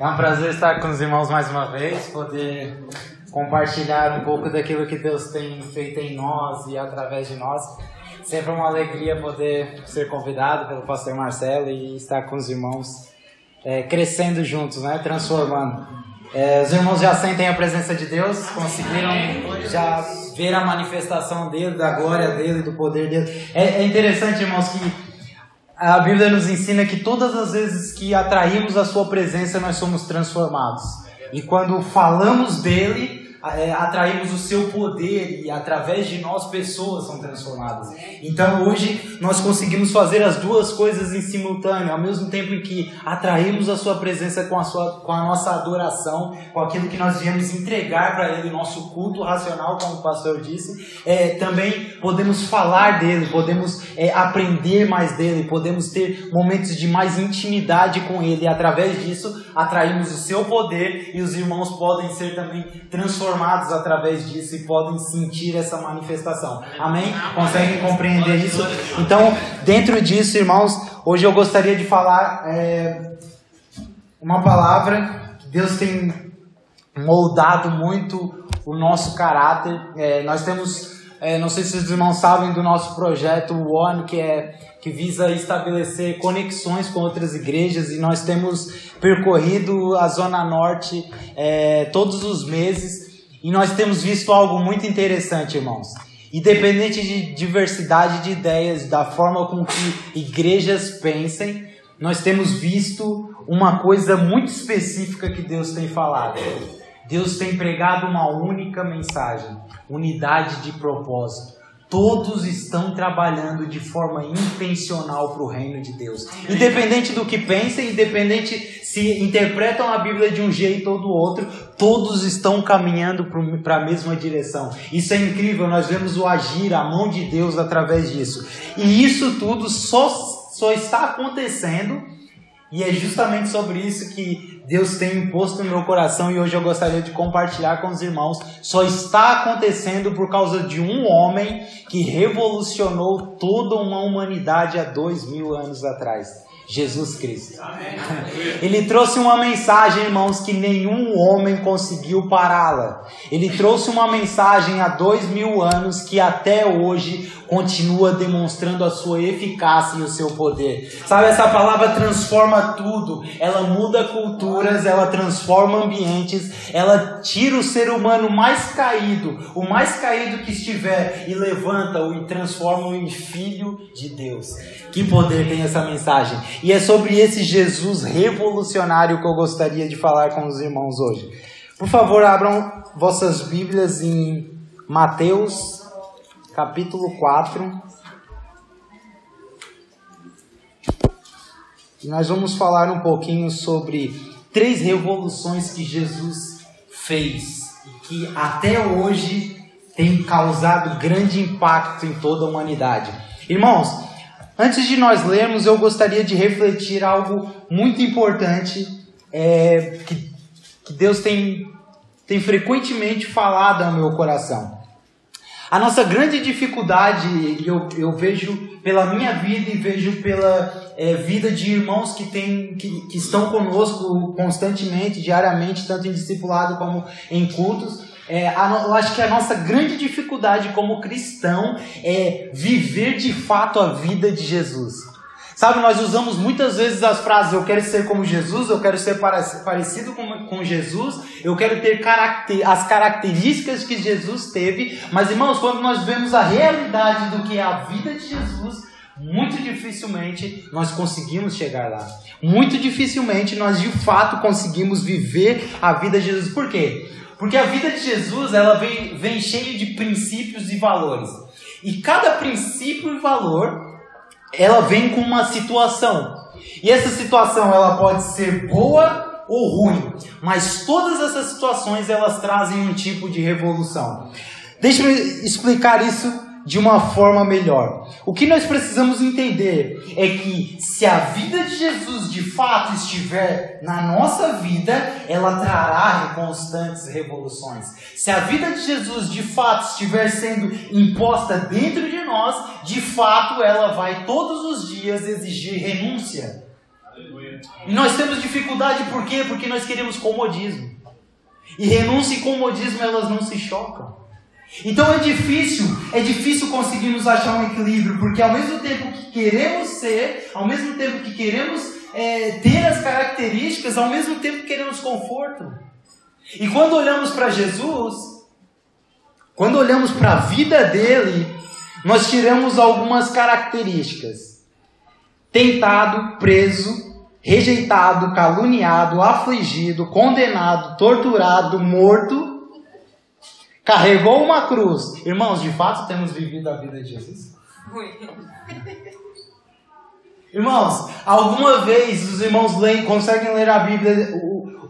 É um prazer estar com os irmãos mais uma vez, poder compartilhar um pouco daquilo que Deus tem feito em nós e através de nós. Sempre uma alegria poder ser convidado pelo pastor Marcelo e estar com os irmãos é, crescendo juntos, né? transformando. É, os irmãos já sentem a presença de Deus, conseguiram já ver a manifestação dele, da glória dele, do poder dele. É, é interessante, irmãos, que a Bíblia nos ensina que todas as vezes que atraímos a Sua presença, nós somos transformados. E quando falamos dele, é, atraímos o seu poder e através de nós pessoas são transformadas. Então hoje nós conseguimos fazer as duas coisas em simultâneo, ao mesmo tempo em que atraímos a sua presença com a, sua, com a nossa adoração, com aquilo que nós viemos entregar para Ele, nosso culto racional, como o pastor disse, é, também podemos falar dele, podemos é, aprender mais dele, podemos ter momentos de mais intimidade com Ele. E através disso atraímos o seu poder e os irmãos podem ser também transformados transformados através disso e podem sentir essa manifestação. Amém? Conseguem compreender isso? Então, dentro disso, irmãos, hoje eu gostaria de falar é, uma palavra que Deus tem moldado muito o nosso caráter. É, nós temos, é, não sei se os irmãos sabem do nosso projeto One, que é que visa estabelecer conexões com outras igrejas e nós temos percorrido a Zona Norte é, todos os meses e nós temos visto algo muito interessante, irmãos. Independente de diversidade de ideias, da forma com que igrejas pensem, nós temos visto uma coisa muito específica que Deus tem falado. Deus tem pregado uma única mensagem: unidade de propósito. Todos estão trabalhando de forma intencional para o reino de Deus. Independente do que pensem, independente se interpretam a Bíblia de um jeito ou do outro, todos estão caminhando para a mesma direção. Isso é incrível, nós vemos o agir, a mão de Deus através disso. E isso tudo só, só está acontecendo, e é justamente sobre isso que Deus tem imposto no meu coração e hoje eu gostaria de compartilhar com os irmãos. Só está acontecendo por causa de um homem que revolucionou toda uma humanidade há dois mil anos atrás. Jesus Cristo. Amém. Ele trouxe uma mensagem, irmãos, que nenhum homem conseguiu pará-la. Ele trouxe uma mensagem há dois mil anos que até hoje continua demonstrando a sua eficácia e o seu poder. Sabe, essa palavra transforma tudo. Ela muda culturas, ela transforma ambientes, ela tira o ser humano mais caído, o mais caído que estiver, e levanta-o e transforma-o em filho de Deus. Que poder tem essa mensagem? E é sobre esse Jesus revolucionário que eu gostaria de falar com os irmãos hoje. Por favor, abram vossas Bíblias em Mateus, capítulo 4. E nós vamos falar um pouquinho sobre três revoluções que Jesus fez e que até hoje tem causado grande impacto em toda a humanidade. Irmãos, Antes de nós lermos, eu gostaria de refletir algo muito importante é, que, que Deus tem, tem frequentemente falado ao meu coração. A nossa grande dificuldade, eu, eu vejo pela minha vida e vejo pela é, vida de irmãos que, tem, que, que estão conosco constantemente, diariamente, tanto em discipulado como em cultos, é, a, eu acho que a nossa grande dificuldade como cristão é viver de fato a vida de Jesus. Sabe, nós usamos muitas vezes as frases: eu quero ser como Jesus, eu quero ser parecido com, com Jesus, eu quero ter caracter, as características que Jesus teve. Mas, irmãos, quando nós vemos a realidade do que é a vida de Jesus, muito dificilmente nós conseguimos chegar lá. Muito dificilmente nós de fato conseguimos viver a vida de Jesus. Por quê? Porque a vida de Jesus ela vem, vem cheia de princípios e valores. E cada princípio e valor ela vem com uma situação. E essa situação ela pode ser boa ou ruim, mas todas essas situações elas trazem um tipo de revolução. Deixa eu explicar isso de uma forma melhor. O que nós precisamos entender é que se a vida de Jesus de fato estiver na nossa vida, ela trará constantes revoluções. Se a vida de Jesus de fato estiver sendo imposta dentro de nós, de fato ela vai todos os dias exigir renúncia. E nós temos dificuldade por quê? Porque nós queremos comodismo. E renúncia e comodismo elas não se chocam. Então é difícil, é difícil conseguirmos achar um equilíbrio, porque ao mesmo tempo que queremos ser, ao mesmo tempo que queremos é, ter as características, ao mesmo tempo queremos conforto. E quando olhamos para Jesus, quando olhamos para a vida dele, nós tiramos algumas características: tentado, preso, rejeitado, caluniado, afligido, condenado, torturado, morto carregou uma cruz. Irmãos, de fato temos vivido a vida de Jesus? Irmãos, alguma vez os irmãos leem, conseguem ler a Bíblia,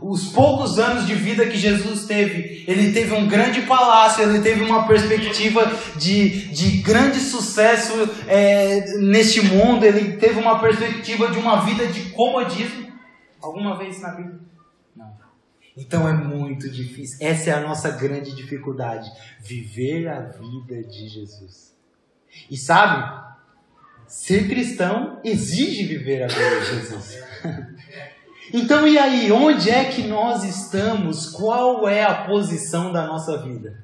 os poucos anos de vida que Jesus teve, ele teve um grande palácio, ele teve uma perspectiva de, de grande sucesso é, neste mundo, ele teve uma perspectiva de uma vida de comodismo. Alguma vez na Bíblia? Então é muito difícil. Essa é a nossa grande dificuldade. Viver a vida de Jesus. E sabe, ser cristão exige viver a vida de Jesus. então e aí, onde é que nós estamos? Qual é a posição da nossa vida?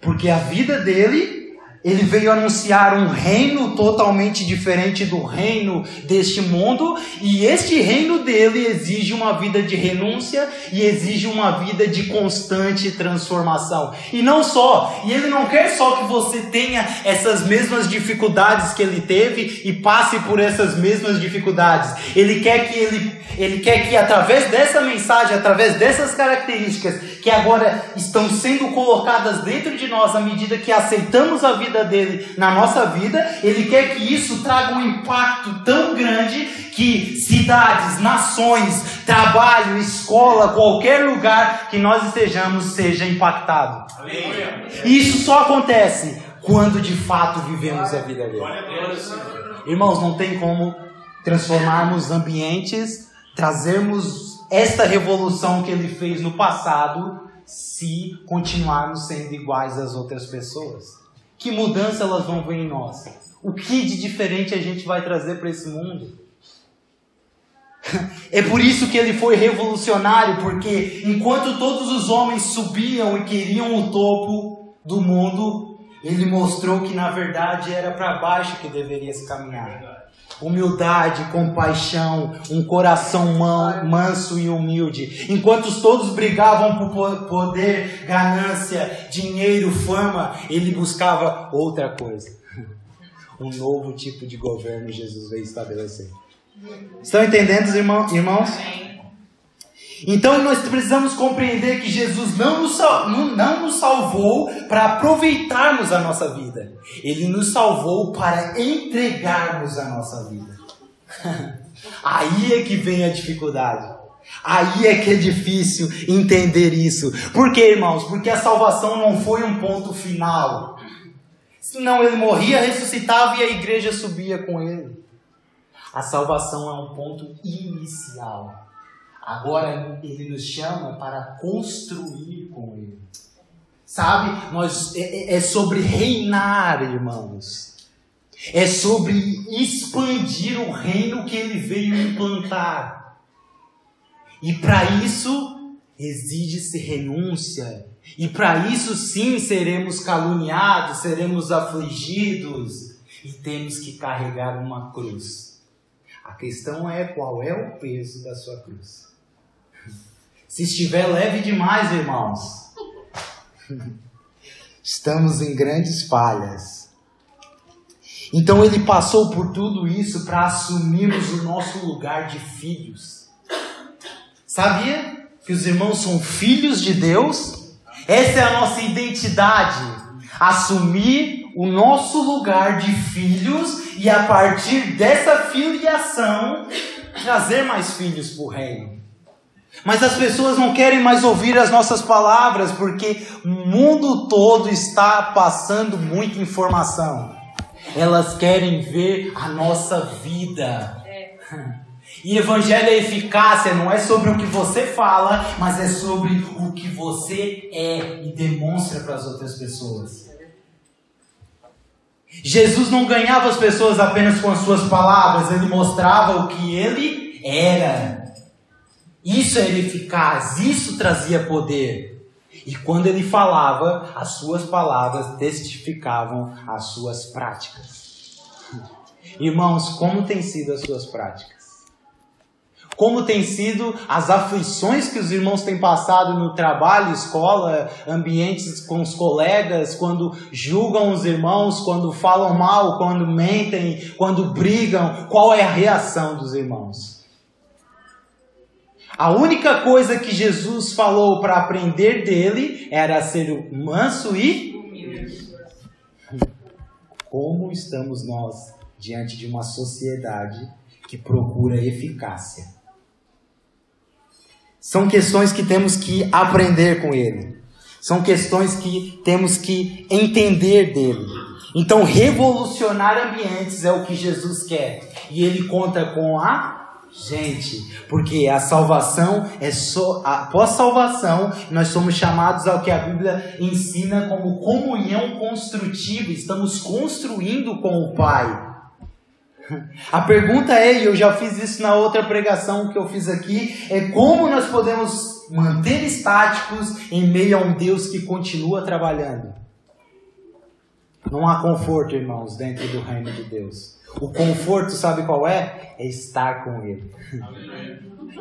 Porque a vida dele ele veio anunciar um reino totalmente diferente do reino deste mundo, e este reino dele exige uma vida de renúncia e exige uma vida de constante transformação. E não só, e ele não quer só que você tenha essas mesmas dificuldades que ele teve e passe por essas mesmas dificuldades. Ele quer que ele, ele quer que através dessa mensagem, através dessas características que agora estão sendo colocadas dentro de nós à medida que aceitamos a vida vida dele na nossa vida, ele quer que isso traga um impacto tão grande que cidades, nações, trabalho, escola, qualquer lugar que nós estejamos seja impactado. E isso só acontece quando de fato vivemos a vida dele. Irmãos, não tem como transformarmos ambientes, trazermos esta revolução que ele fez no passado se continuarmos sendo iguais às outras pessoas. Que mudança elas vão ver em nós? O que de diferente a gente vai trazer para esse mundo? É por isso que ele foi revolucionário, porque enquanto todos os homens subiam e queriam o topo do mundo, ele mostrou que na verdade era para baixo que deveria se caminhar humildade, compaixão, um coração manso e humilde. Enquanto todos brigavam por poder, ganância, dinheiro, fama, ele buscava outra coisa. Um novo tipo de governo Jesus veio estabelecer. Estão entendendo, irmãos? Então nós precisamos compreender que Jesus não nos, não nos salvou para aproveitarmos a nossa vida. Ele nos salvou para entregarmos a nossa vida. Aí é que vem a dificuldade. Aí é que é difícil entender isso. Por quê, irmãos? Porque a salvação não foi um ponto final. Senão ele morria, ressuscitava e a igreja subia com ele. A salvação é um ponto inicial. Agora ele nos chama para construir com ele. Sabe? Nós, é, é, é sobre reinar, irmãos. É sobre expandir o reino que ele veio implantar. E para isso exige-se renúncia. E para isso sim seremos caluniados, seremos afligidos e temos que carregar uma cruz. A questão é qual é o peso da sua cruz. Se estiver leve demais, irmãos, estamos em grandes falhas. Então ele passou por tudo isso para assumirmos o nosso lugar de filhos. Sabia que os irmãos são filhos de Deus? Essa é a nossa identidade. Assumir o nosso lugar de filhos e a partir dessa filiação trazer mais filhos para o reino. Mas as pessoas não querem mais ouvir as nossas palavras porque o mundo todo está passando muita informação. Elas querem ver a nossa vida. E evangelho é eficácia, não é sobre o que você fala, mas é sobre o que você é e demonstra para as outras pessoas. Jesus não ganhava as pessoas apenas com as suas palavras, ele mostrava o que ele era. Isso era eficaz, isso trazia poder. E quando ele falava, as suas palavras testificavam as suas práticas. Irmãos, como têm sido as suas práticas? Como tem sido as aflições que os irmãos têm passado no trabalho, escola, ambientes com os colegas, quando julgam os irmãos, quando falam mal, quando mentem, quando brigam, qual é a reação dos irmãos? A única coisa que Jesus falou para aprender dele era ser manso e como estamos nós diante de uma sociedade que procura eficácia? São questões que temos que aprender com ele. São questões que temos que entender dele. Então, revolucionar ambientes é o que Jesus quer. E ele conta com a gente. Porque a salvação é só. Após salvação, nós somos chamados ao que a Bíblia ensina como comunhão construtiva. Estamos construindo com o Pai. A pergunta é, e eu já fiz isso na outra pregação que eu fiz aqui, é como nós podemos manter estáticos em meio a um Deus que continua trabalhando. Não há conforto, irmãos, dentro do reino de Deus. O conforto, sabe qual é? É estar com Ele.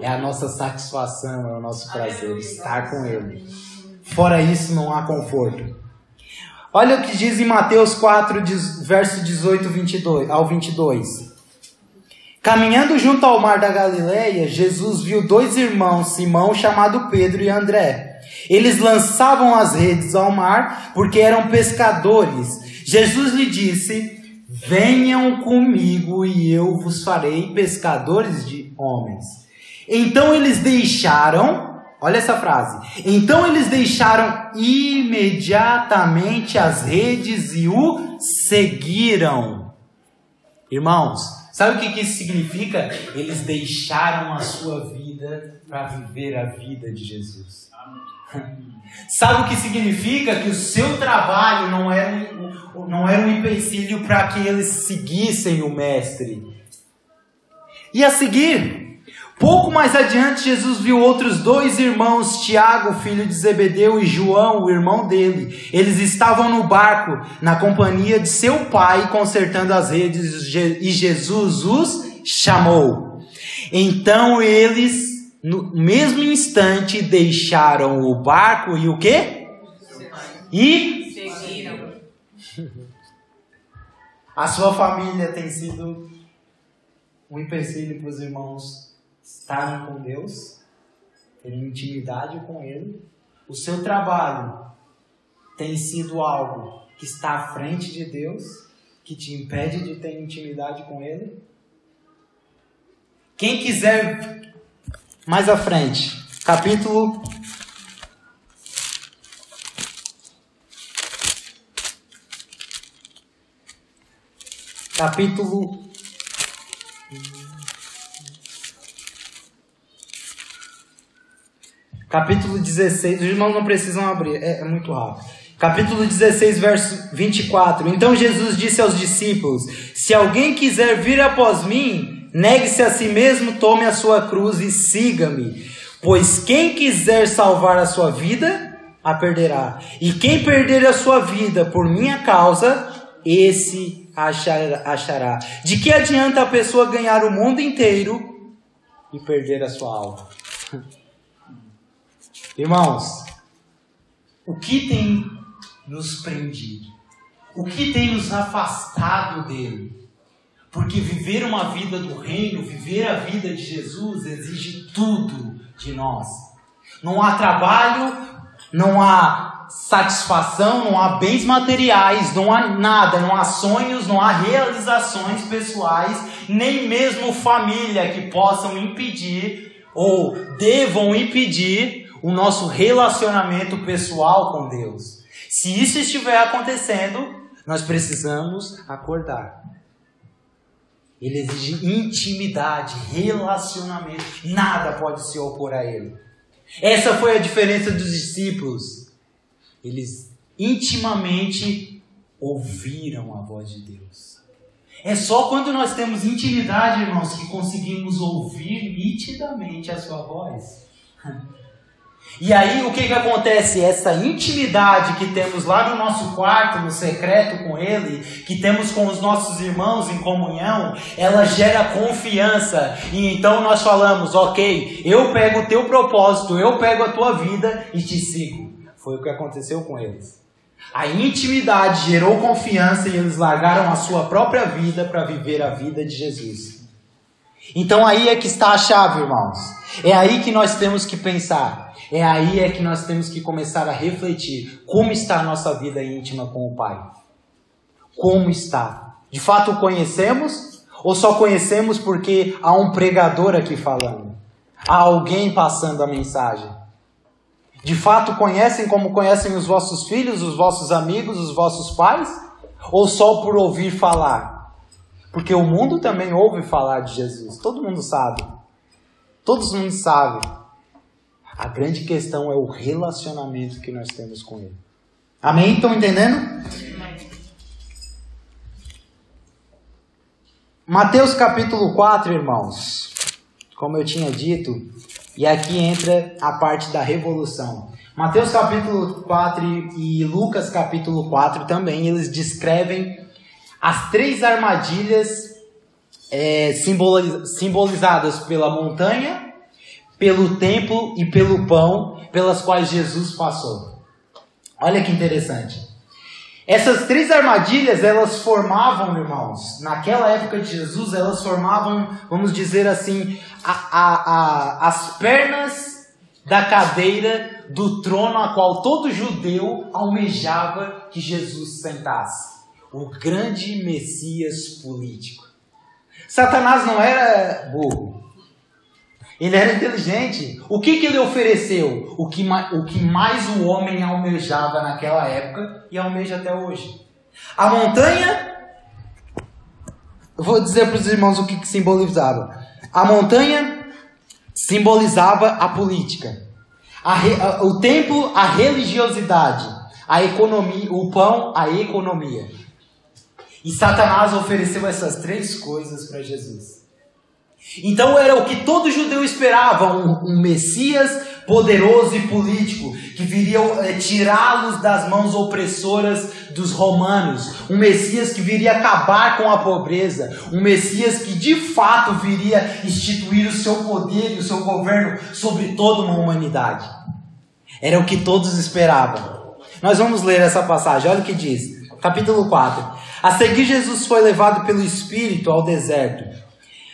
É a nossa satisfação, é o nosso prazer, estar com Ele. Fora isso, não há conforto. Olha o que diz em Mateus 4, verso 18 22, ao 22. Caminhando junto ao mar da Galileia, Jesus viu dois irmãos, Simão, chamado Pedro, e André. Eles lançavam as redes ao mar porque eram pescadores. Jesus lhe disse: Venham comigo e eu vos farei pescadores de homens. Então eles deixaram Olha essa frase. Então eles deixaram imediatamente as redes e o seguiram. Irmãos, sabe o que isso significa? Eles deixaram a sua vida para viver a vida de Jesus. Sabe o que significa? Que o seu trabalho não era não era um empecilho para que eles seguissem o Mestre. E a seguir, Pouco mais adiante, Jesus viu outros dois irmãos, Tiago, filho de Zebedeu, e João, o irmão dele. Eles estavam no barco, na companhia de seu pai, consertando as redes, e Jesus os chamou. Então eles, no mesmo instante, deixaram o barco e o quê? E. A sua família tem sido um empecilho para os irmãos estarem com Deus, terem intimidade com Ele. O seu trabalho tem sido algo que está à frente de Deus, que te impede de ter intimidade com Ele. Quem quiser mais à frente, capítulo capítulo Capítulo 16, os irmãos não precisam abrir, é, é muito rápido. Capítulo 16, verso 24. Então Jesus disse aos discípulos: Se alguém quiser vir após mim, negue-se a si mesmo, tome a sua cruz e siga-me. Pois quem quiser salvar a sua vida, a perderá. E quem perder a sua vida por minha causa, esse achará. De que adianta a pessoa ganhar o mundo inteiro e perder a sua alma? Irmãos, o que tem nos prendido? O que tem nos afastado dele? Porque viver uma vida do reino, viver a vida de Jesus, exige tudo de nós. Não há trabalho, não há satisfação, não há bens materiais, não há nada, não há sonhos, não há realizações pessoais, nem mesmo família que possam impedir ou devam impedir o nosso relacionamento pessoal com Deus. Se isso estiver acontecendo, nós precisamos acordar. Ele exige intimidade, relacionamento. Nada pode se opor a ele. Essa foi a diferença dos discípulos. Eles intimamente ouviram a voz de Deus. É só quando nós temos intimidade, irmãos, que conseguimos ouvir nitidamente a sua voz. E aí o que, que acontece? Essa intimidade que temos lá no nosso quarto, no secreto com Ele, que temos com os nossos irmãos em comunhão, ela gera confiança. E então nós falamos, ok, eu pego o teu propósito, eu pego a tua vida e te sigo. Foi o que aconteceu com eles. A intimidade gerou confiança e eles largaram a sua própria vida para viver a vida de Jesus. Então aí é que está a chave, irmãos. É aí que nós temos que pensar. É aí é que nós temos que começar a refletir como está a nossa vida íntima com o Pai. Como está? De fato conhecemos ou só conhecemos porque há um pregador aqui falando? Há alguém passando a mensagem? De fato conhecem como conhecem os vossos filhos, os vossos amigos, os vossos pais? Ou só por ouvir falar? Porque o mundo também ouve falar de Jesus. Todo mundo sabe. Todos mundo sabe. A grande questão é o relacionamento que nós temos com Ele. Amém? Estão entendendo? Mateus capítulo 4, irmãos. Como eu tinha dito, e aqui entra a parte da revolução. Mateus capítulo 4 e Lucas capítulo 4 também, eles descrevem as três armadilhas é, simbolizadas pela montanha, pelo templo e pelo pão pelas quais Jesus passou. Olha que interessante. Essas três armadilhas, elas formavam, irmãos, naquela época de Jesus, elas formavam, vamos dizer assim, a, a, a, as pernas da cadeira do trono a qual todo judeu almejava que Jesus sentasse. O grande Messias político. Satanás não era burro. Ele era inteligente. O que, que ele ofereceu? O que, o que mais o homem almejava naquela época e almeja até hoje. A montanha. Eu vou dizer para os irmãos o que, que simbolizava. A montanha simbolizava a política. A, a, o templo, a religiosidade. A economia, o pão, a economia. E Satanás ofereceu essas três coisas para Jesus. Então era o que todo judeu esperava: um, um Messias poderoso e político, que viria é, tirá-los das mãos opressoras dos romanos, um Messias que viria acabar com a pobreza, um Messias que de fato viria instituir o seu poder e o seu governo sobre toda uma humanidade. Era o que todos esperavam. Nós vamos ler essa passagem, olha o que diz, capítulo 4. A seguir, Jesus foi levado pelo Espírito ao deserto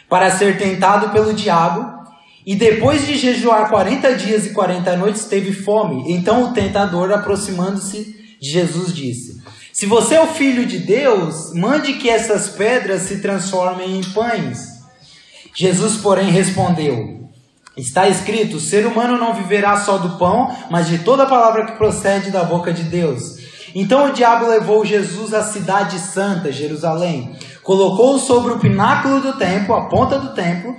para ser tentado pelo diabo, e depois de jejuar 40 dias e 40 noites, teve fome. Então o tentador, aproximando-se de Jesus, disse: Se você é o filho de Deus, mande que essas pedras se transformem em pães. Jesus, porém, respondeu: Está escrito: o ser humano não viverá só do pão, mas de toda palavra que procede da boca de Deus. Então o diabo levou Jesus à cidade santa, Jerusalém. Colocou-o sobre o pináculo do templo, a ponta do templo,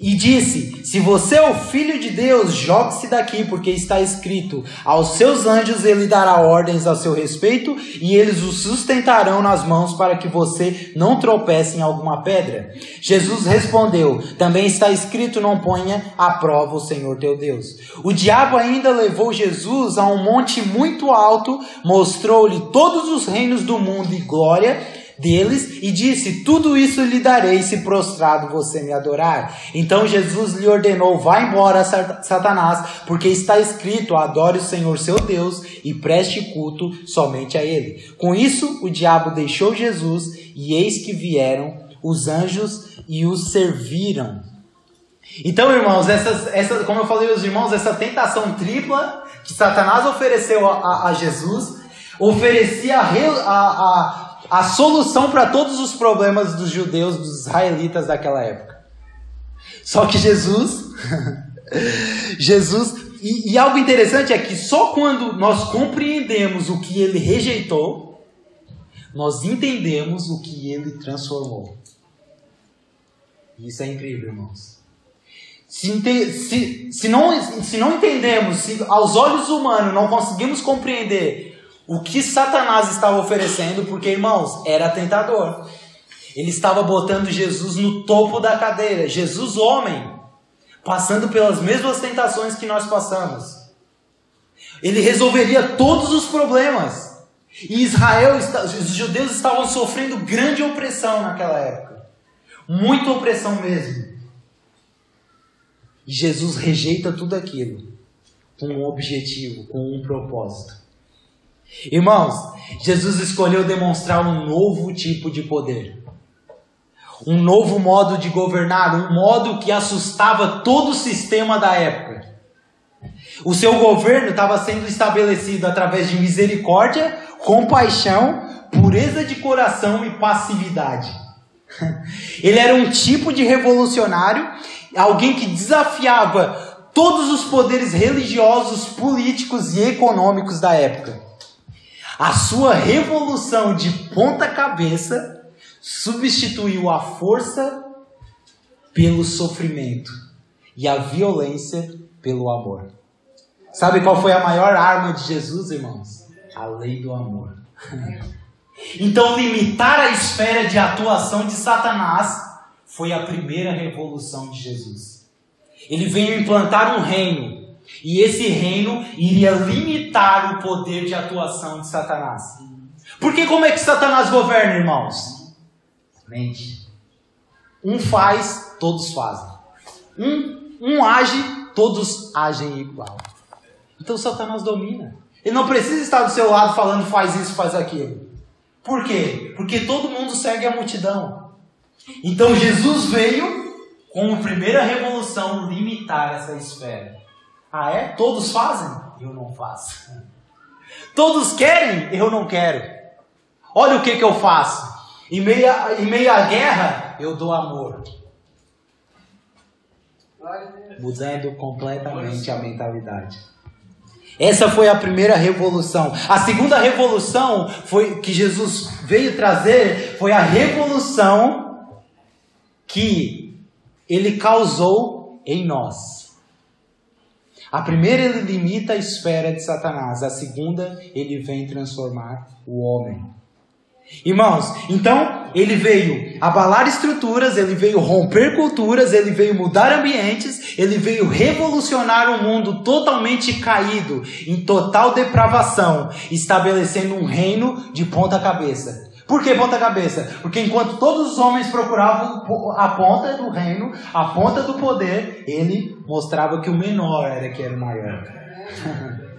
e disse: Se você é o filho de Deus, jogue-se daqui, porque está escrito: Aos seus anjos ele dará ordens a seu respeito, e eles o sustentarão nas mãos para que você não tropece em alguma pedra. Jesus respondeu: Também está escrito: Não ponha à prova o Senhor teu Deus. O diabo ainda levou Jesus a um monte muito alto, mostrou-lhe todos os reinos do mundo e glória deles e disse: Tudo isso lhe darei se prostrado você me adorar. Então Jesus lhe ordenou: Vá embora, Satanás, porque está escrito: Adore o Senhor seu Deus e preste culto somente a ele. Com isso, o diabo deixou Jesus e eis que vieram os anjos e os serviram. Então, irmãos, essas, essa, como eu falei aos irmãos, essa tentação tripla que Satanás ofereceu a, a, a Jesus oferecia a, a, a solução para todos os problemas dos judeus, dos israelitas daquela época. Só que Jesus, Jesus, e, e algo interessante é que só quando nós compreendemos o que ele rejeitou, nós entendemos o que ele transformou. Isso é incrível, irmãos. Se, se, se, não, se não entendemos, se aos olhos humanos não conseguimos compreender o que Satanás estava oferecendo, porque, irmãos, era tentador. Ele estava botando Jesus no topo da cadeira, Jesus homem, passando pelas mesmas tentações que nós passamos. Ele resolveria todos os problemas. E Israel, os judeus estavam sofrendo grande opressão naquela época. Muita opressão mesmo. E Jesus rejeita tudo aquilo com um objetivo, com um propósito. Irmãos, Jesus escolheu demonstrar um novo tipo de poder. Um novo modo de governar, um modo que assustava todo o sistema da época. O seu governo estava sendo estabelecido através de misericórdia, compaixão, pureza de coração e passividade. Ele era um tipo de revolucionário, alguém que desafiava todos os poderes religiosos, políticos e econômicos da época. A sua revolução de ponta cabeça substituiu a força pelo sofrimento e a violência pelo amor. Sabe qual foi a maior arma de Jesus, irmãos? A lei do amor. Então, limitar a esfera de atuação de Satanás foi a primeira revolução de Jesus. Ele veio implantar um reino, e esse reino iria limitar o poder de atuação de Satanás. Porque como é que Satanás governa, irmãos? Mente. Um faz, todos fazem. Um, um age, todos agem igual. Então Satanás domina. Ele não precisa estar do seu lado falando faz isso, faz aquilo. Por quê? Porque todo mundo segue a multidão. Então Jesus veio com a primeira revolução limitar essa esfera. Ah é? Todos fazem? Eu não faço. Todos querem? Eu não quero. Olha o que, que eu faço. Em meio, a, em meio à guerra, eu dou amor. Mudando completamente a mentalidade. Essa foi a primeira revolução. A segunda revolução foi que Jesus veio trazer foi a revolução que ele causou em nós. A primeira ele limita a esfera de Satanás, a segunda ele vem transformar o homem. Irmãos, então ele veio abalar estruturas, ele veio romper culturas, ele veio mudar ambientes, ele veio revolucionar um mundo totalmente caído, em total depravação, estabelecendo um reino de ponta cabeça. Por que ponta cabeça? Porque enquanto todos os homens procuravam a ponta do reino, a ponta do poder, ele mostrava que o menor era que era o maior.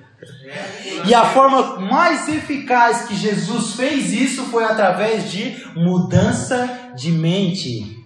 E a forma mais eficaz que Jesus fez isso foi através de mudança de mente.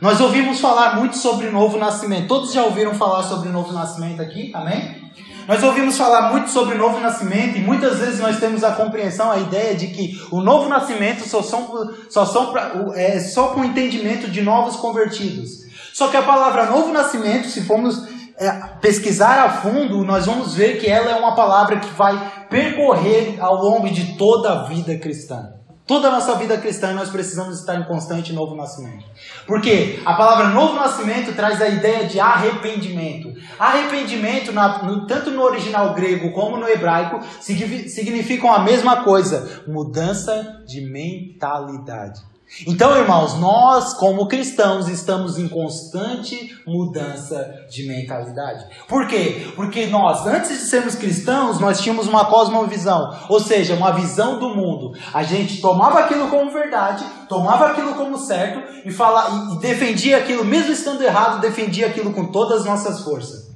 Nós ouvimos falar muito sobre o novo nascimento. Todos já ouviram falar sobre o novo nascimento aqui? Amém? Nós ouvimos falar muito sobre o novo nascimento e muitas vezes nós temos a compreensão, a ideia de que o novo nascimento só, são, só, são pra, é só com o entendimento de novos convertidos. Só que a palavra novo nascimento, se formos é, pesquisar a fundo, nós vamos ver que ela é uma palavra que vai percorrer ao longo de toda a vida cristã. Toda a nossa vida cristã nós precisamos estar em constante novo nascimento. Porque a palavra novo nascimento traz a ideia de arrependimento. Arrependimento, na, no, tanto no original grego como no hebraico, significam a mesma coisa: mudança de mentalidade. Então, irmãos, nós, como cristãos, estamos em constante mudança de mentalidade. Por quê? Porque nós, antes de sermos cristãos, nós tínhamos uma cosmovisão, ou seja, uma visão do mundo. A gente tomava aquilo como verdade, tomava aquilo como certo e, fala, e defendia aquilo, mesmo estando errado, defendia aquilo com todas as nossas forças.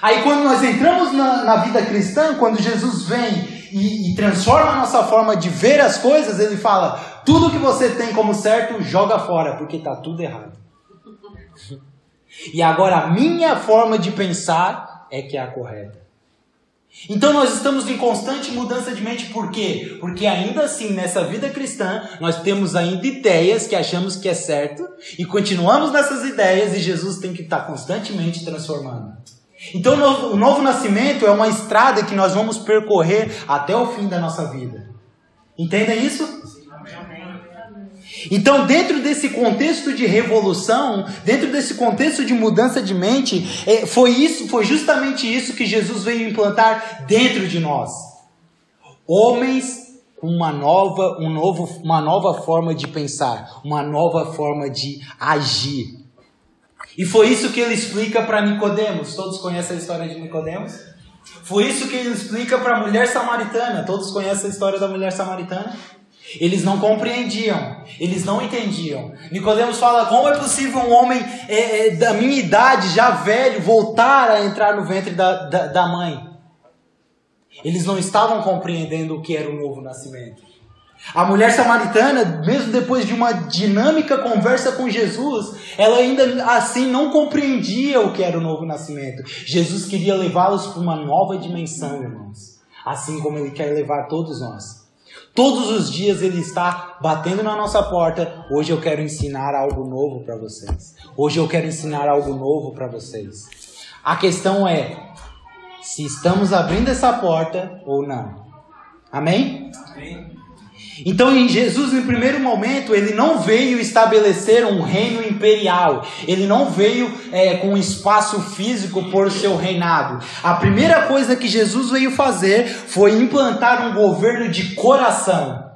Aí, quando nós entramos na, na vida cristã, quando Jesus vem e, e transforma a nossa forma de ver as coisas, ele fala: tudo que você tem como certo, joga fora, porque está tudo errado. E agora a minha forma de pensar é que é a correta. Então nós estamos em constante mudança de mente, por quê? Porque ainda assim, nessa vida cristã, nós temos ainda ideias que achamos que é certo e continuamos nessas ideias e Jesus tem que estar constantemente transformando. Então o novo nascimento é uma estrada que nós vamos percorrer até o fim da nossa vida. Entendem isso? Então, dentro desse contexto de revolução, dentro desse contexto de mudança de mente, é, foi isso, foi justamente isso que Jesus veio implantar dentro de nós. Homens uma nova, um novo, uma nova forma de pensar, uma nova forma de agir. E foi isso que ele explica para Nicodemos. Todos conhecem a história de Nicodemos? Foi isso que ele explica para a mulher samaritana. Todos conhecem a história da mulher samaritana? Eles não compreendiam, eles não entendiam. Nicodemos fala: como é possível um homem é, é, da minha idade, já velho, voltar a entrar no ventre da, da, da mãe? Eles não estavam compreendendo o que era o novo nascimento. A mulher samaritana, mesmo depois de uma dinâmica conversa com Jesus, ela ainda assim não compreendia o que era o novo nascimento. Jesus queria levá-los para uma nova dimensão, irmãos. Assim como ele quer levar todos nós. Todos os dias ele está batendo na nossa porta. Hoje eu quero ensinar algo novo para vocês. Hoje eu quero ensinar algo novo para vocês. A questão é se estamos abrindo essa porta ou não. Amém? Amém. Então, em Jesus, em primeiro momento, ele não veio estabelecer um reino imperial. Ele não veio é, com espaço físico por seu reinado. A primeira coisa que Jesus veio fazer foi implantar um governo de coração.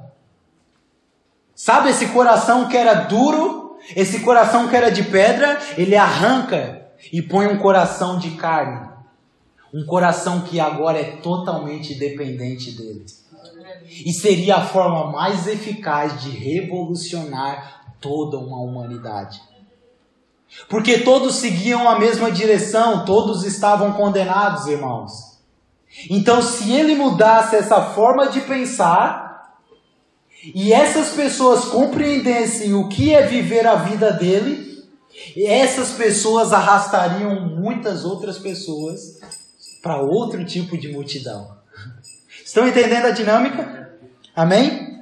Sabe esse coração que era duro? Esse coração que era de pedra? Ele arranca e põe um coração de carne. Um coração que agora é totalmente dependente dele. E seria a forma mais eficaz de revolucionar toda uma humanidade. Porque todos seguiam a mesma direção, todos estavam condenados, irmãos. Então, se ele mudasse essa forma de pensar, e essas pessoas compreendessem o que é viver a vida dele, essas pessoas arrastariam muitas outras pessoas para outro tipo de multidão. Estão entendendo a dinâmica? Amém?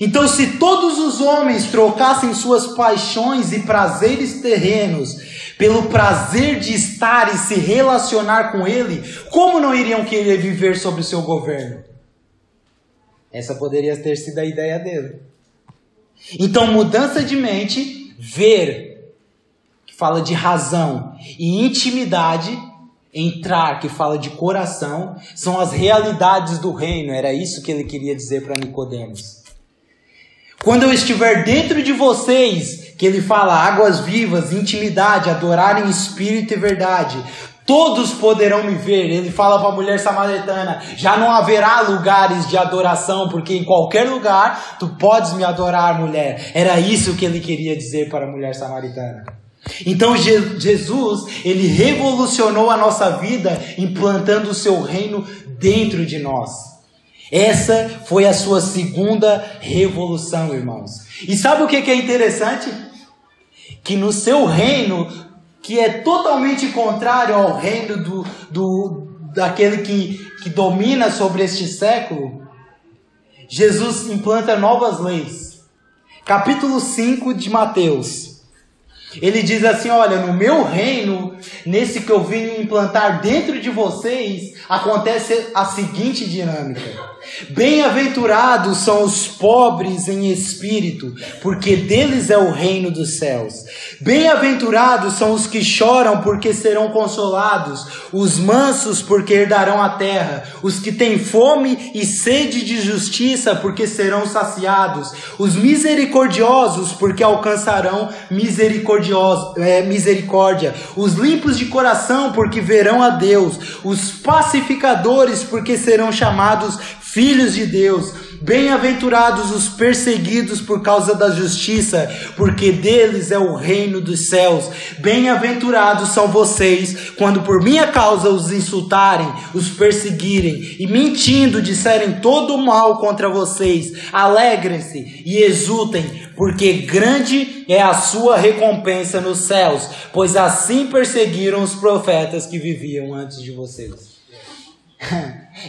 Então, se todos os homens trocassem suas paixões e prazeres terrenos pelo prazer de estar e se relacionar com Ele, como não iriam querer viver sob o seu governo? Essa poderia ter sido a ideia dele. Então, mudança de mente, ver, que fala de razão, e intimidade, entrar, que fala de coração, são as realidades do reino. Era isso que ele queria dizer para Nicodemos. Quando eu estiver dentro de vocês, que ele fala águas vivas, intimidade, adorar em espírito e verdade, todos poderão me ver. Ele fala para a mulher samaritana: já não haverá lugares de adoração, porque em qualquer lugar tu podes me adorar, mulher. Era isso que ele queria dizer para a mulher samaritana. Então Jesus, ele revolucionou a nossa vida implantando o seu reino dentro de nós. Essa foi a sua segunda revolução, irmãos. E sabe o que é interessante? Que no seu reino, que é totalmente contrário ao reino do, do, daquele que, que domina sobre este século, Jesus implanta novas leis. Capítulo 5 de Mateus. Ele diz assim: Olha, no meu reino, nesse que eu vim implantar dentro de vocês, acontece a seguinte dinâmica. Bem-aventurados são os pobres em espírito, porque deles é o reino dos céus. Bem-aventurados são os que choram, porque serão consolados. Os mansos, porque herdarão a terra. Os que têm fome e sede de justiça, porque serão saciados. Os misericordiosos, porque alcançarão é, misericórdia. Os limpos de coração, porque verão a Deus. Os pacificadores, porque serão chamados filhos de Deus. Bem-aventurados os perseguidos por causa da justiça, porque deles é o reino dos céus. Bem-aventurados são vocês quando por minha causa os insultarem, os perseguirem e mentindo disserem todo o mal contra vocês. Alegrem-se e exultem, porque grande é a sua recompensa nos céus, pois assim perseguiram os profetas que viviam antes de vocês.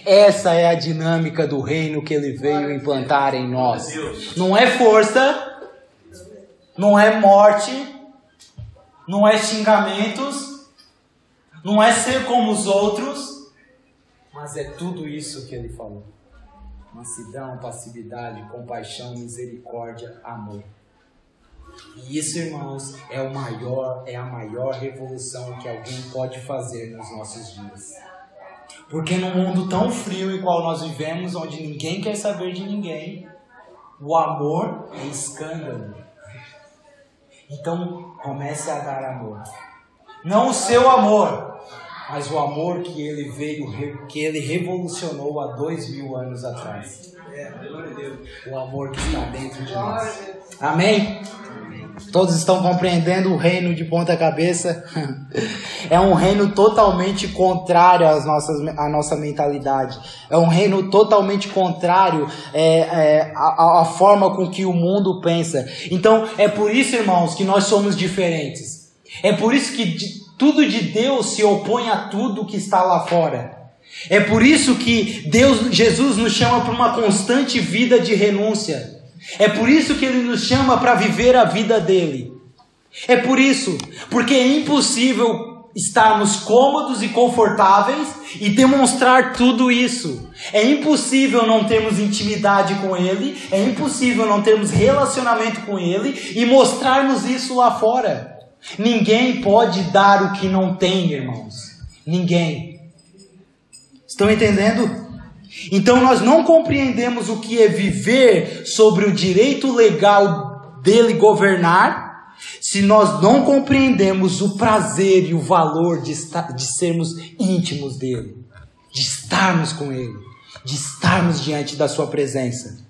Essa é a dinâmica do reino que ele veio implantar em nós. Não é força, não é morte, não é xingamentos, não é ser como os outros, mas é tudo isso que ele falou: mansidão, passividade, compaixão, misericórdia, amor. E isso, irmãos, é o maior, é a maior revolução que alguém pode fazer nos nossos dias. Porque num mundo tão frio em qual nós vivemos, onde ninguém quer saber de ninguém, o amor é escândalo. Então comece a dar amor. Não o seu amor, mas o amor que ele veio, que ele revolucionou há dois mil anos atrás. O amor que está dentro de nós. Amém? Todos estão compreendendo o reino de ponta cabeça? É um reino totalmente contrário às nossas, à nossa mentalidade. É um reino totalmente contrário é, é, à, à forma com que o mundo pensa. Então, é por isso, irmãos, que nós somos diferentes. É por isso que de, tudo de Deus se opõe a tudo que está lá fora. É por isso que Deus, Jesus nos chama para uma constante vida de renúncia. É por isso que ele nos chama para viver a vida dele. É por isso, porque é impossível estarmos cômodos e confortáveis e demonstrar tudo isso. É impossível não termos intimidade com ele, é impossível não termos relacionamento com ele e mostrarmos isso lá fora. Ninguém pode dar o que não tem, irmãos. Ninguém. Estão entendendo? Então nós não compreendemos o que é viver sobre o direito legal dele governar, se nós não compreendemos o prazer e o valor de, estar, de sermos íntimos dele, de estarmos com ele, de estarmos diante da sua presença.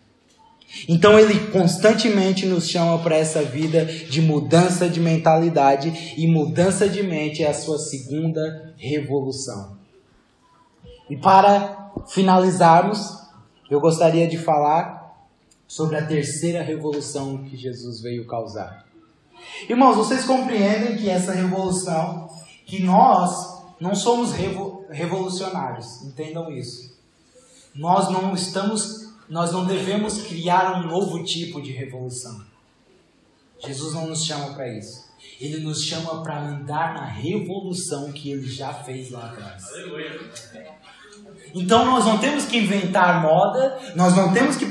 Então ele constantemente nos chama para essa vida de mudança de mentalidade e mudança de mente é a sua segunda revolução. E para finalizarmos, eu gostaria de falar sobre a terceira revolução que Jesus veio causar. Irmãos, vocês compreendem que essa revolução, que nós não somos revo revolucionários, entendam isso. Nós não estamos, nós não devemos criar um novo tipo de revolução. Jesus não nos chama para isso. Ele nos chama para andar na revolução que ele já fez lá atrás. Aleluia. Então nós não temos que inventar moda, nós não temos que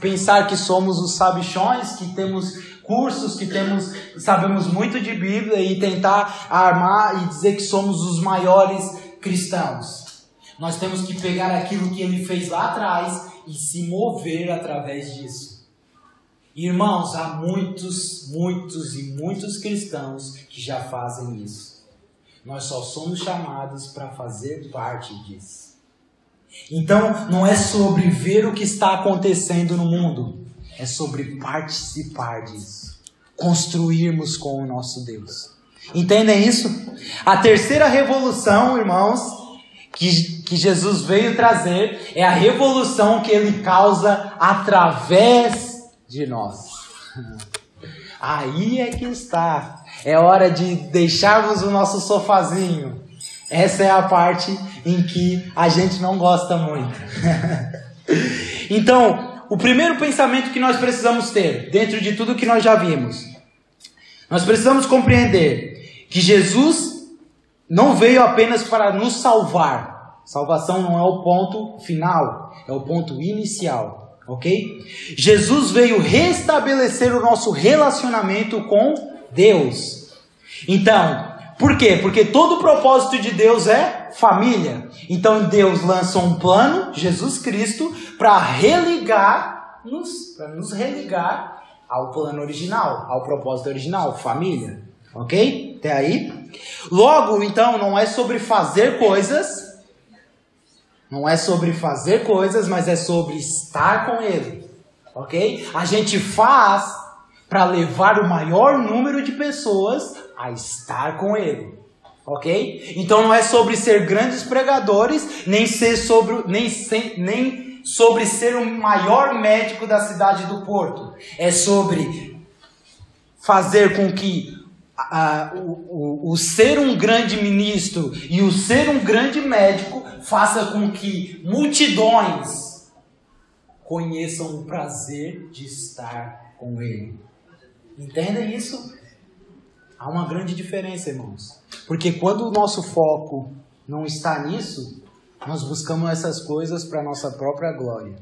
pensar que somos os sabichões, que temos cursos, que temos, sabemos muito de Bíblia e tentar armar e dizer que somos os maiores cristãos. Nós temos que pegar aquilo que ele fez lá atrás e se mover através disso. Irmãos, há muitos, muitos e muitos cristãos que já fazem isso. Nós só somos chamados para fazer parte disso. Então, não é sobre ver o que está acontecendo no mundo, é sobre participar disso, construirmos com o nosso Deus. Entendem isso? A terceira revolução, irmãos, que, que Jesus veio trazer é a revolução que ele causa através de nós. Aí é que está. É hora de deixarmos o nosso sofazinho. Essa é a parte em que a gente não gosta muito. então, o primeiro pensamento que nós precisamos ter, dentro de tudo que nós já vimos, nós precisamos compreender que Jesus não veio apenas para nos salvar. Salvação não é o ponto final, é o ponto inicial, ok? Jesus veio restabelecer o nosso relacionamento com Deus. Então, por quê? Porque todo o propósito de Deus é família. Então Deus lança um plano, Jesus Cristo, para religar, nos, para nos religar ao plano original, ao propósito original, família. Ok? Até aí? Logo, então, não é sobre fazer coisas, não é sobre fazer coisas, mas é sobre estar com Ele. Ok? A gente faz para levar o maior número de pessoas a estar com Ele. Ok? Então não é sobre ser grandes pregadores, nem ser sobre, nem, nem sobre ser o maior médico da cidade do Porto. É sobre fazer com que o, o, o ser um grande ministro e o ser um grande médico faça com que multidões conheçam o prazer de estar com Ele. Entendem isso? Há uma grande diferença, irmãos. Porque quando o nosso foco não está nisso, nós buscamos essas coisas para nossa própria glória.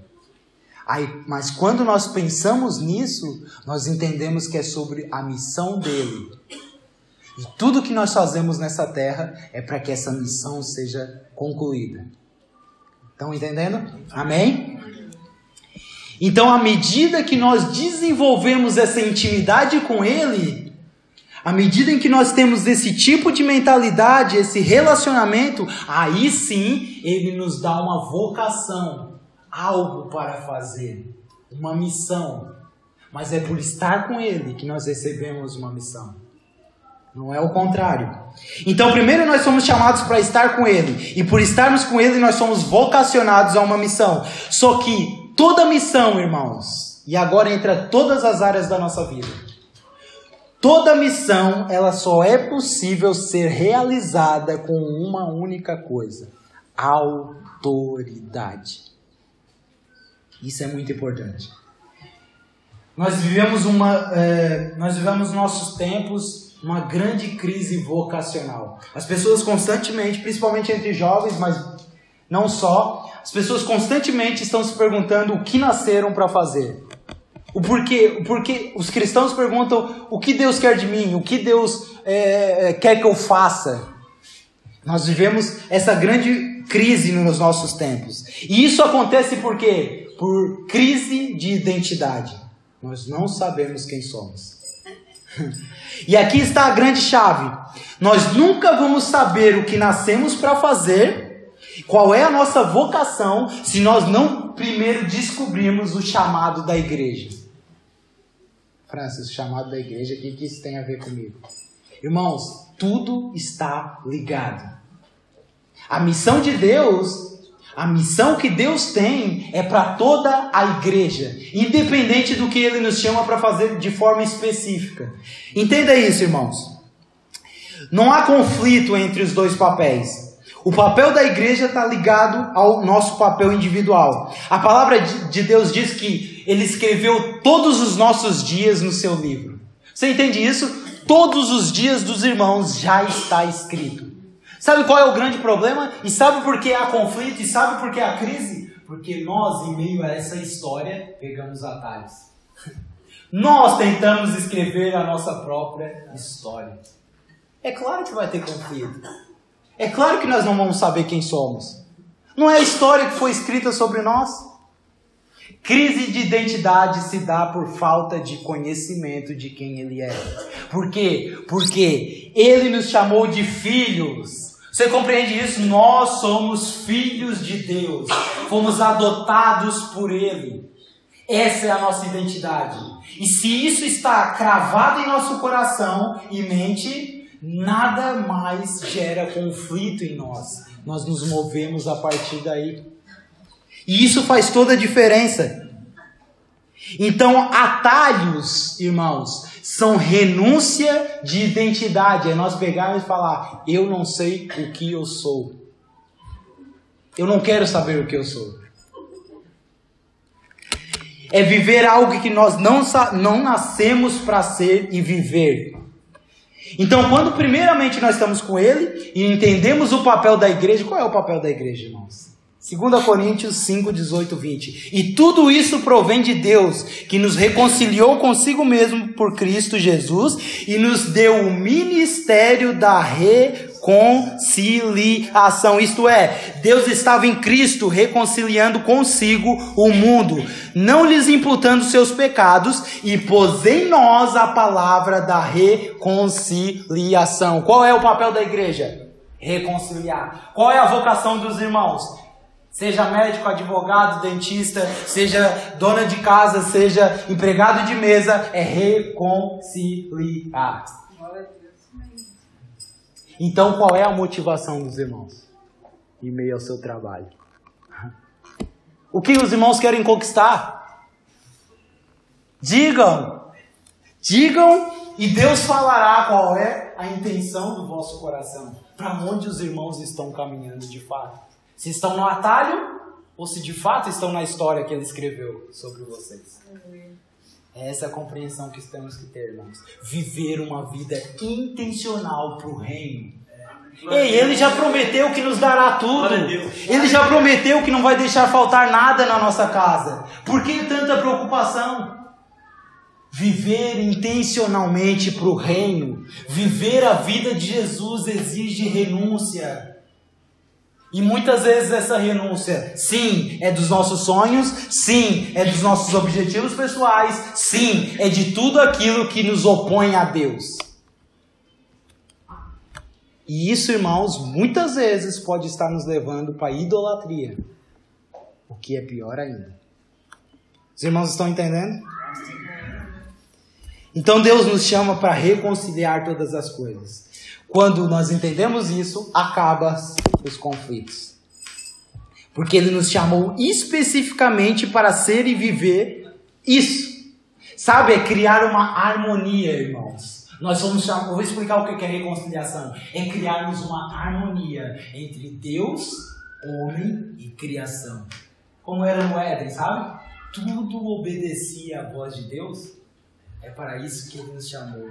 Aí, mas quando nós pensamos nisso, nós entendemos que é sobre a missão dele. E tudo que nós fazemos nessa terra é para que essa missão seja concluída. Estão entendendo? Amém? Então, à medida que nós desenvolvemos essa intimidade com Ele, à medida em que nós temos esse tipo de mentalidade, esse relacionamento, aí sim Ele nos dá uma vocação, algo para fazer, uma missão. Mas é por estar com Ele que nós recebemos uma missão. Não é o contrário. Então, primeiro nós somos chamados para estar com Ele. E por estarmos com Ele, nós somos vocacionados a uma missão. Só que toda missão, irmãos, e agora entra todas as áreas da nossa vida. Toda missão, ela só é possível ser realizada com uma única coisa: autoridade. Isso é muito importante. Nós vivemos uma, é, nós vivemos nossos tempos uma grande crise vocacional. As pessoas constantemente, principalmente entre jovens, mas não só, as pessoas constantemente estão se perguntando o que nasceram para fazer. O porquê, o porquê, os cristãos perguntam o que Deus quer de mim, o que Deus é, é quer que eu faça. Nós vivemos essa grande crise nos nossos tempos. E isso acontece por quê? Por crise de identidade. Nós não sabemos quem somos. E aqui está a grande chave. Nós nunca vamos saber o que nascemos para fazer, qual é a nossa vocação, se nós não primeiro descobrirmos o chamado da igreja. Francis, chamado da igreja, o que, que isso tem a ver comigo? Irmãos, tudo está ligado. A missão de Deus a missão que Deus tem é para toda a igreja, independente do que Ele nos chama para fazer de forma específica. Entenda isso, irmãos. Não há conflito entre os dois papéis. O papel da igreja está ligado ao nosso papel individual. A palavra de Deus diz que Ele escreveu todos os nossos dias no seu livro. Você entende isso? Todos os dias dos irmãos já está escrito. Sabe qual é o grande problema? E sabe por que há conflito? E sabe por que há crise? Porque nós, em meio a essa história, pegamos atalhos. Nós tentamos escrever a nossa própria história. É claro que vai ter conflito. É claro que nós não vamos saber quem somos. Não é a história que foi escrita sobre nós. Crise de identidade se dá por falta de conhecimento de quem Ele é. Por quê? Porque Ele nos chamou de filhos. Você compreende isso? Nós somos filhos de Deus, fomos adotados por Ele. Essa é a nossa identidade. E se isso está cravado em nosso coração e mente, nada mais gera conflito em nós. Nós nos movemos a partir daí. E isso faz toda a diferença. Então, atalhos, irmãos, são renúncia de identidade. É nós pegarmos e falar: eu não sei o que eu sou. Eu não quero saber o que eu sou. É viver algo que nós não, não nascemos para ser e viver. Então, quando primeiramente nós estamos com Ele e entendemos o papel da igreja, qual é o papel da igreja, irmãos? 2 Coríntios 5, 18, 20. E tudo isso provém de Deus, que nos reconciliou consigo mesmo por Cristo Jesus e nos deu o ministério da reconciliação. Isto é, Deus estava em Cristo reconciliando consigo o mundo, não lhes imputando seus pecados, e pôs em nós a palavra da reconciliação. Qual é o papel da igreja? Reconciliar. Qual é a vocação dos irmãos? Seja médico, advogado, dentista, seja dona de casa, seja empregado de mesa, é reconciliar. Então, qual é a motivação dos irmãos em meio ao seu trabalho? O que os irmãos querem conquistar? Digam, digam e Deus falará qual é a intenção do vosso coração, para onde os irmãos estão caminhando de fato. Se estão no atalho ou se de fato estão na história que ele escreveu sobre vocês. É essa a compreensão que temos que ter, irmãos. Viver uma vida intencional para o reino. Ei, ele já prometeu que nos dará tudo. Ele já prometeu que não vai deixar faltar nada na nossa casa. Por que tanta preocupação? Viver intencionalmente para o reino, viver a vida de Jesus exige renúncia. E muitas vezes essa renúncia, sim, é dos nossos sonhos, sim, é dos nossos objetivos pessoais, sim, é de tudo aquilo que nos opõe a Deus. E isso, irmãos, muitas vezes pode estar nos levando para idolatria, o que é pior ainda. Os irmãos estão entendendo? Então Deus nos chama para reconciliar todas as coisas. Quando nós entendemos isso, acaba os conflitos. Porque ele nos chamou especificamente para ser e viver isso. Sabe, é criar uma harmonia, irmãos. Nós somos chamados, vou explicar o que é reconciliação. É criarmos uma harmonia entre Deus, homem e criação. Como era no Éden, sabe? Tudo obedecia à voz de Deus. É para isso que ele nos chamou.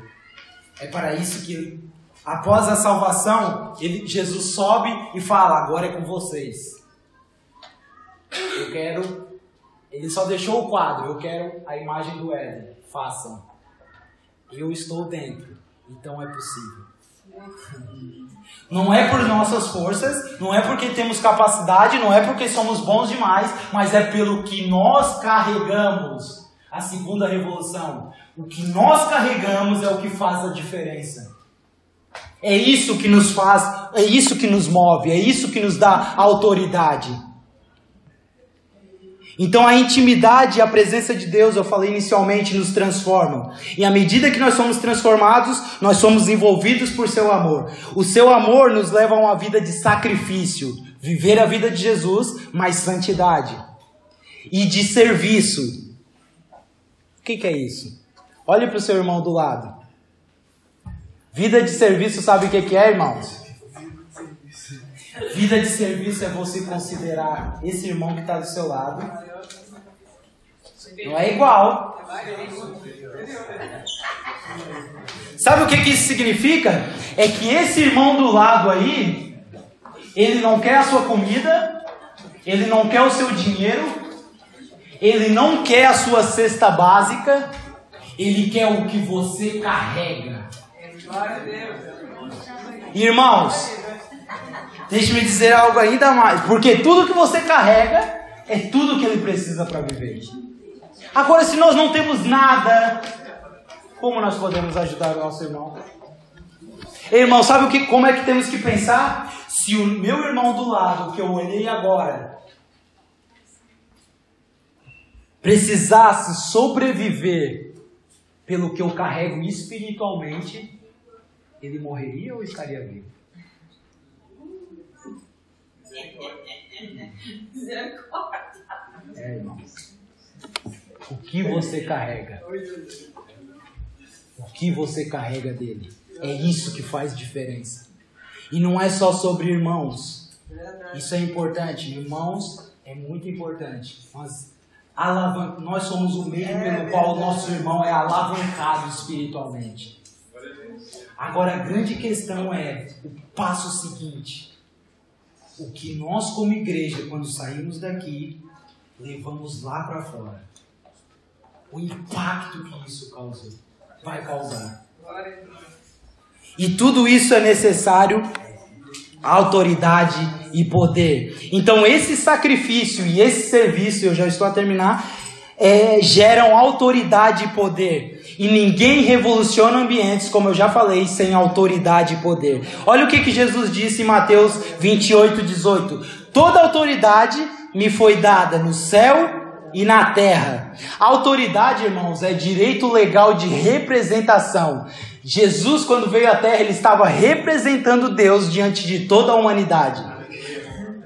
É para isso que Após a salvação, ele, Jesus sobe e fala: Agora é com vocês. Eu quero. Ele só deixou o quadro. Eu quero a imagem do Éden. Façam. Eu estou dentro. Então é possível. Não é por nossas forças, não é porque temos capacidade, não é porque somos bons demais, mas é pelo que nós carregamos. A segunda revolução. O que nós carregamos é o que faz a diferença. É isso que nos faz, é isso que nos move, é isso que nos dá autoridade. Então a intimidade e a presença de Deus, eu falei inicialmente, nos transformam. E à medida que nós somos transformados, nós somos envolvidos por seu amor. O seu amor nos leva a uma vida de sacrifício, viver a vida de Jesus, mas santidade. E de serviço. O que, que é isso? Olhe para o seu irmão do lado. Vida de serviço, sabe o que é, irmãos? Vida de serviço é você considerar esse irmão que está do seu lado. Não é igual. Sabe o que, que isso significa? É que esse irmão do lado aí, ele não quer a sua comida, ele não quer o seu dinheiro, ele não quer a sua cesta básica, ele quer o que você carrega. Irmãos, deixe-me dizer algo ainda mais, porque tudo que você carrega é tudo que ele precisa para viver. Agora, se nós não temos nada, como nós podemos ajudar o nosso irmão? Irmão, sabe o que, como é que temos que pensar? Se o meu irmão do lado, que eu olhei agora, precisasse sobreviver pelo que eu carrego espiritualmente, ele morreria ou estaria vivo? É, irmãos. O que você carrega? O que você carrega dele? É isso que faz diferença. E não é só sobre irmãos. Isso é importante. Irmãos é muito importante. Nós, alavan nós somos o meio pelo qual o nosso irmão é alavancado espiritualmente. Agora, a grande questão é o passo seguinte. O que nós, como igreja, quando saímos daqui, levamos lá para fora. O impacto que isso causou, vai causar. E tudo isso é necessário autoridade e poder. Então, esse sacrifício e esse serviço, eu já estou a terminar, é, geram autoridade e poder. E ninguém revoluciona ambientes, como eu já falei, sem autoridade e poder. Olha o que, que Jesus disse em Mateus 28, 18: Toda autoridade me foi dada no céu e na terra. autoridade, irmãos, é direito legal de representação. Jesus, quando veio à terra, ele estava representando Deus diante de toda a humanidade.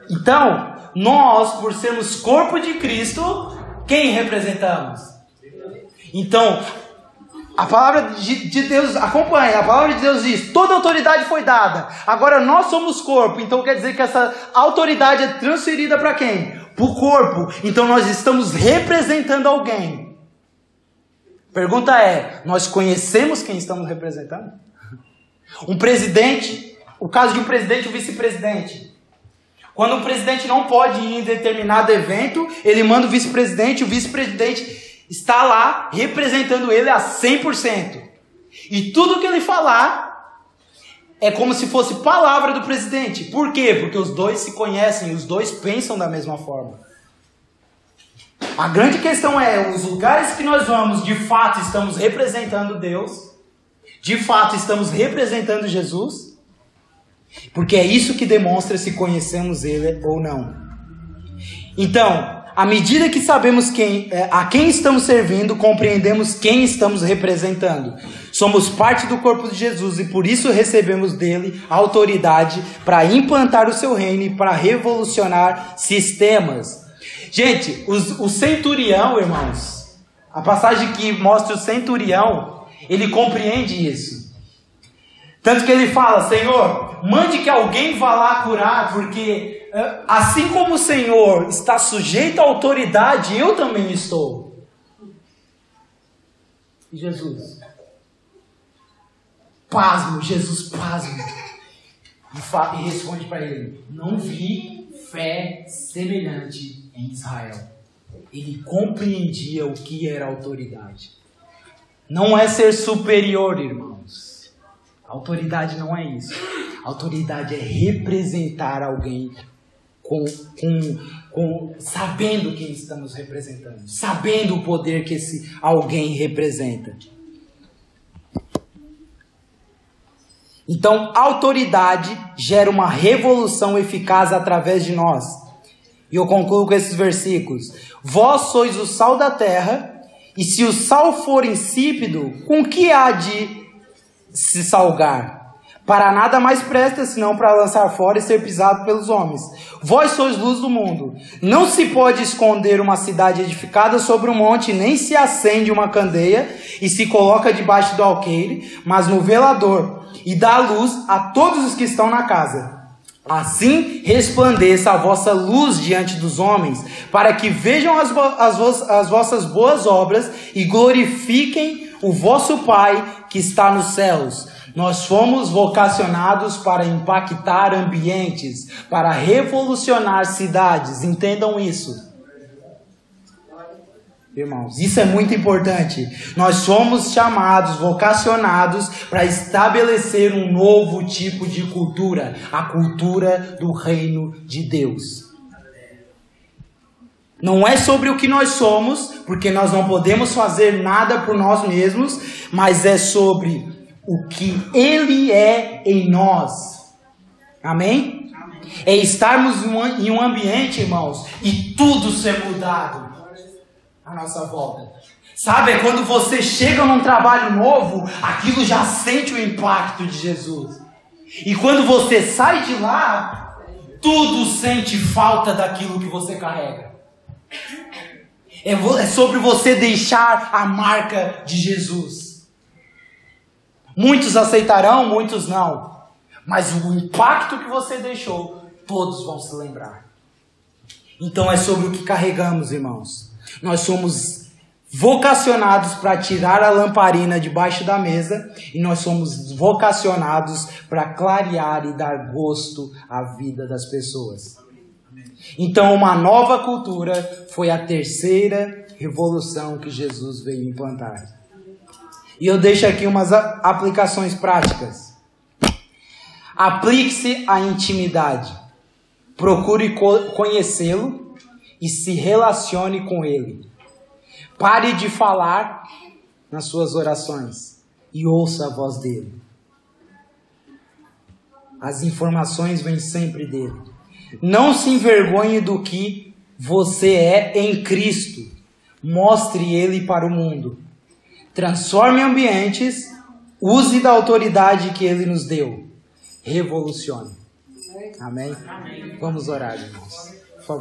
Então, nós, por sermos corpo de Cristo, quem representamos? Então, a palavra de, de, Deus acompanha, a palavra de Deus diz: toda autoridade foi dada. Agora nós somos corpo, então quer dizer que essa autoridade é transferida para quem? Para o corpo. Então nós estamos representando alguém. Pergunta é: nós conhecemos quem estamos representando? Um presidente, o caso de um presidente e um vice-presidente. Quando um presidente não pode ir em determinado evento, ele manda o vice-presidente, o vice-presidente está lá representando ele a 100%. E tudo que ele falar é como se fosse palavra do presidente. Por quê? Porque os dois se conhecem, os dois pensam da mesma forma. A grande questão é: os lugares que nós vamos, de fato, estamos representando Deus? De fato, estamos representando Jesus? Porque é isso que demonstra se conhecemos Ele ou não. Então, à medida que sabemos quem, é, a quem estamos servindo, compreendemos quem estamos representando. Somos parte do corpo de Jesus e por isso recebemos dele autoridade para implantar o seu reino e para revolucionar sistemas. Gente, os, o centurião, irmãos, a passagem que mostra o centurião, ele compreende isso. Tanto que ele fala: Senhor, mande que alguém vá lá curar, porque eh, assim como o Senhor está sujeito à autoridade, eu também estou. E Jesus, pasmo, Jesus pasmo, e, e responde para ele: Não vi fé semelhante em Israel. Ele compreendia o que era autoridade. Não é ser superior, irmãos. Autoridade não é isso. Autoridade é representar alguém com, com, com, sabendo quem estamos representando, sabendo o poder que esse alguém representa. Então, autoridade gera uma revolução eficaz através de nós. E eu concluo com esses versículos: Vós sois o sal da terra, e se o sal for insípido, com que há de se salgar? Para nada mais presta senão para lançar fora e ser pisado pelos homens. Vós sois luz do mundo. Não se pode esconder uma cidade edificada sobre um monte, nem se acende uma candeia e se coloca debaixo do alqueire, mas no velador, e dá luz a todos os que estão na casa. Assim resplandeça a vossa luz diante dos homens, para que vejam as, as, as vossas boas obras e glorifiquem o vosso Pai que está nos céus. Nós fomos vocacionados para impactar ambientes, para revolucionar cidades. Entendam isso. Irmãos, isso é muito importante. Nós somos chamados, vocacionados para estabelecer um novo tipo de cultura, a cultura do reino de Deus. Não é sobre o que nós somos, porque nós não podemos fazer nada por nós mesmos, mas é sobre o que Ele é em nós. Amém? É estarmos em um ambiente, irmãos, e tudo ser mudado à nossa volta. Sabe, é quando você chega num trabalho novo, aquilo já sente o impacto de Jesus. E quando você sai de lá, tudo sente falta daquilo que você carrega. É, é sobre você deixar a marca de Jesus. Muitos aceitarão, muitos não. Mas o impacto que você deixou, todos vão se lembrar. Então é sobre o que carregamos, irmãos. Nós somos vocacionados para tirar a lamparina debaixo da mesa e nós somos vocacionados para clarear e dar gosto à vida das pessoas. Então, uma nova cultura foi a terceira revolução que Jesus veio implantar. E eu deixo aqui umas aplicações práticas. Aplique-se à intimidade. Procure conhecê-lo e se relacione com ele. Pare de falar nas suas orações e ouça a voz dele. As informações vêm sempre dele. Não se envergonhe do que você é em Cristo. Mostre ele para o mundo transforme ambientes, use da autoridade que ele nos deu. Revolucione. Amém? Amém. Vamos orar, irmãos.